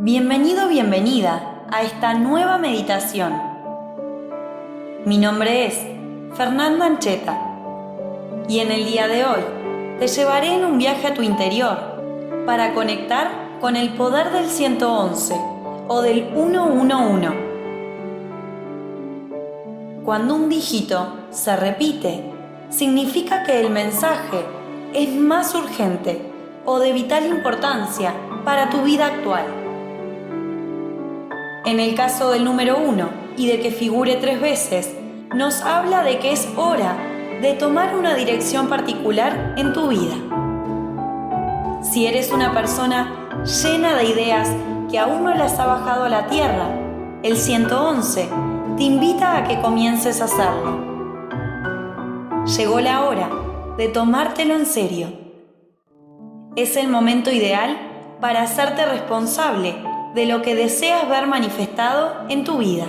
Bienvenido, bienvenida a esta nueva meditación. Mi nombre es Fernanda Ancheta y en el día de hoy te llevaré en un viaje a tu interior para conectar con el poder del 111 o del 111. Cuando un dígito se repite, significa que el mensaje es más urgente o de vital importancia para tu vida actual. En el caso del número uno y de que figure tres veces, nos habla de que es hora de tomar una dirección particular en tu vida. Si eres una persona llena de ideas que aún no las ha bajado a la tierra, el 111 te invita a que comiences a hacerlo. Llegó la hora de tomártelo en serio. Es el momento ideal para hacerte responsable de lo que deseas ver manifestado en tu vida.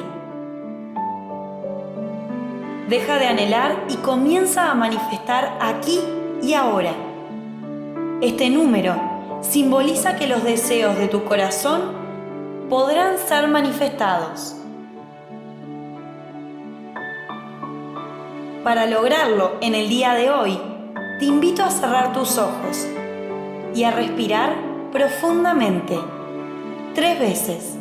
Deja de anhelar y comienza a manifestar aquí y ahora. Este número simboliza que los deseos de tu corazón podrán ser manifestados. Para lograrlo en el día de hoy, te invito a cerrar tus ojos y a respirar profundamente tres veces.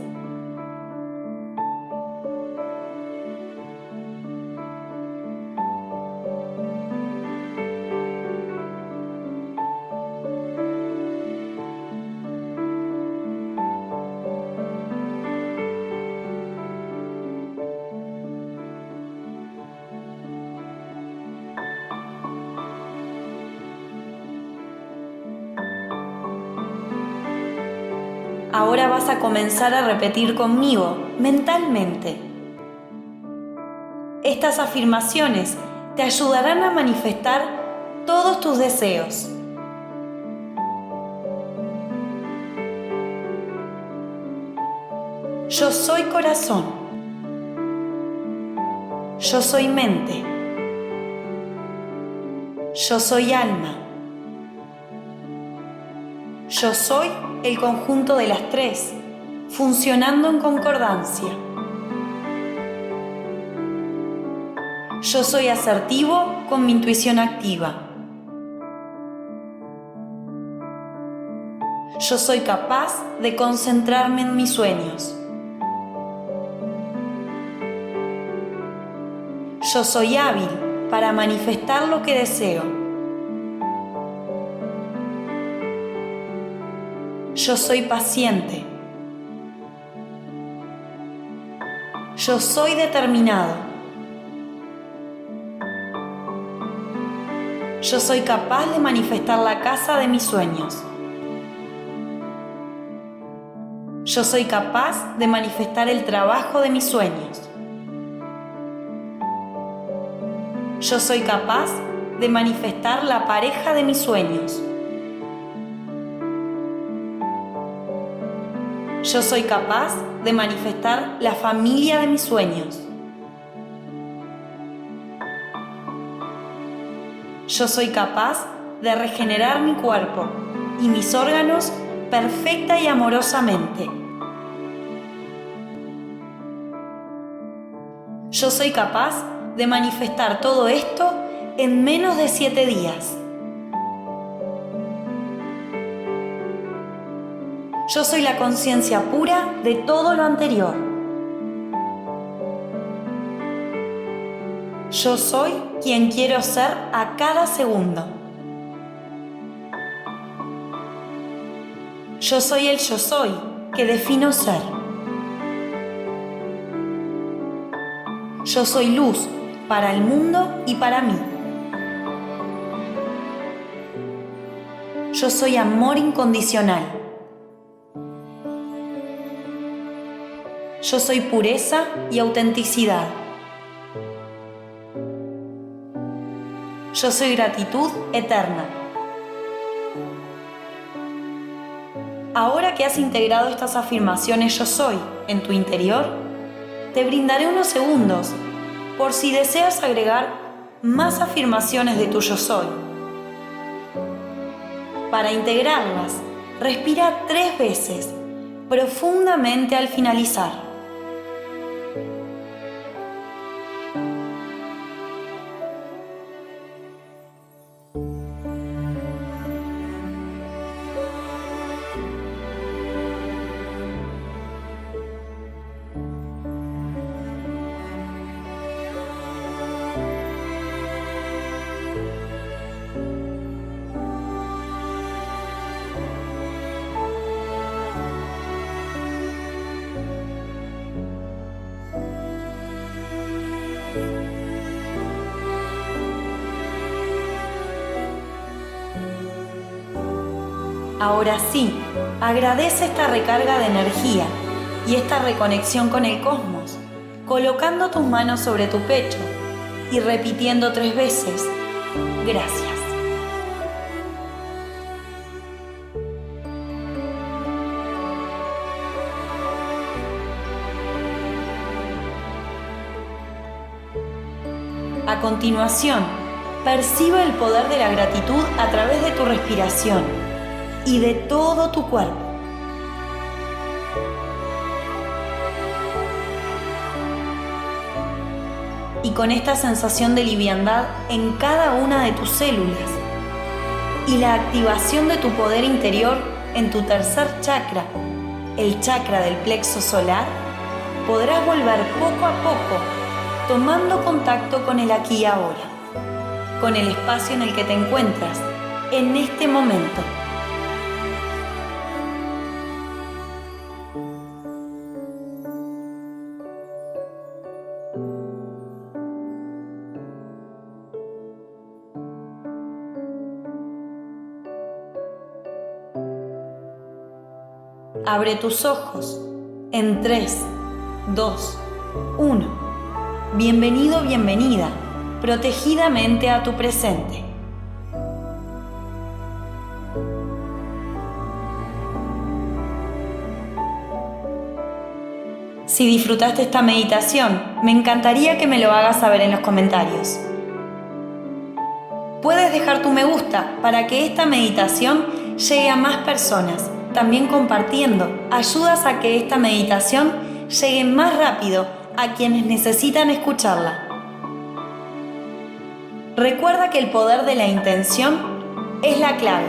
Ahora vas a comenzar a repetir conmigo mentalmente. Estas afirmaciones te ayudarán a manifestar todos tus deseos. Yo soy corazón. Yo soy mente. Yo soy alma. Yo soy el conjunto de las tres, funcionando en concordancia. Yo soy asertivo con mi intuición activa. Yo soy capaz de concentrarme en mis sueños. Yo soy hábil para manifestar lo que deseo. Yo soy paciente. Yo soy determinado. Yo soy capaz de manifestar la casa de mis sueños. Yo soy capaz de manifestar el trabajo de mis sueños. Yo soy capaz de manifestar la pareja de mis sueños. Yo soy capaz de manifestar la familia de mis sueños. Yo soy capaz de regenerar mi cuerpo y mis órganos perfecta y amorosamente. Yo soy capaz de manifestar todo esto en menos de siete días. Yo soy la conciencia pura de todo lo anterior. Yo soy quien quiero ser a cada segundo. Yo soy el yo soy que defino ser. Yo soy luz para el mundo y para mí. Yo soy amor incondicional. Yo soy pureza y autenticidad. Yo soy gratitud eterna. Ahora que has integrado estas afirmaciones yo soy en tu interior, te brindaré unos segundos por si deseas agregar más afirmaciones de tu yo soy. Para integrarlas, respira tres veces profundamente al finalizar. Ahora sí, agradece esta recarga de energía y esta reconexión con el cosmos, colocando tus manos sobre tu pecho y repitiendo tres veces, gracias. A continuación, percibe el poder de la gratitud a través de tu respiración y de todo tu cuerpo. Y con esta sensación de liviandad en cada una de tus células y la activación de tu poder interior en tu tercer chakra, el chakra del plexo solar, podrás volver poco a poco tomando contacto con el aquí y ahora, con el espacio en el que te encuentras en este momento. Abre tus ojos en 3, 2, 1. Bienvenido, bienvenida, protegidamente a tu presente. Si disfrutaste esta meditación, me encantaría que me lo hagas saber en los comentarios. Puedes dejar tu me gusta para que esta meditación llegue a más personas también compartiendo. Ayudas a que esta meditación llegue más rápido a quienes necesitan escucharla. Recuerda que el poder de la intención es la clave.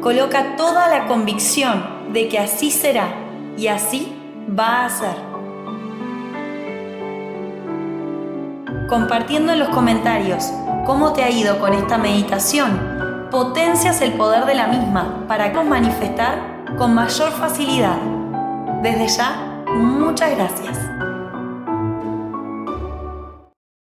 Coloca toda la convicción de que así será y así va a ser. Compartiendo en los comentarios cómo te ha ido con esta meditación potencias el poder de la misma para que manifestar con mayor facilidad. Desde ya, muchas gracias.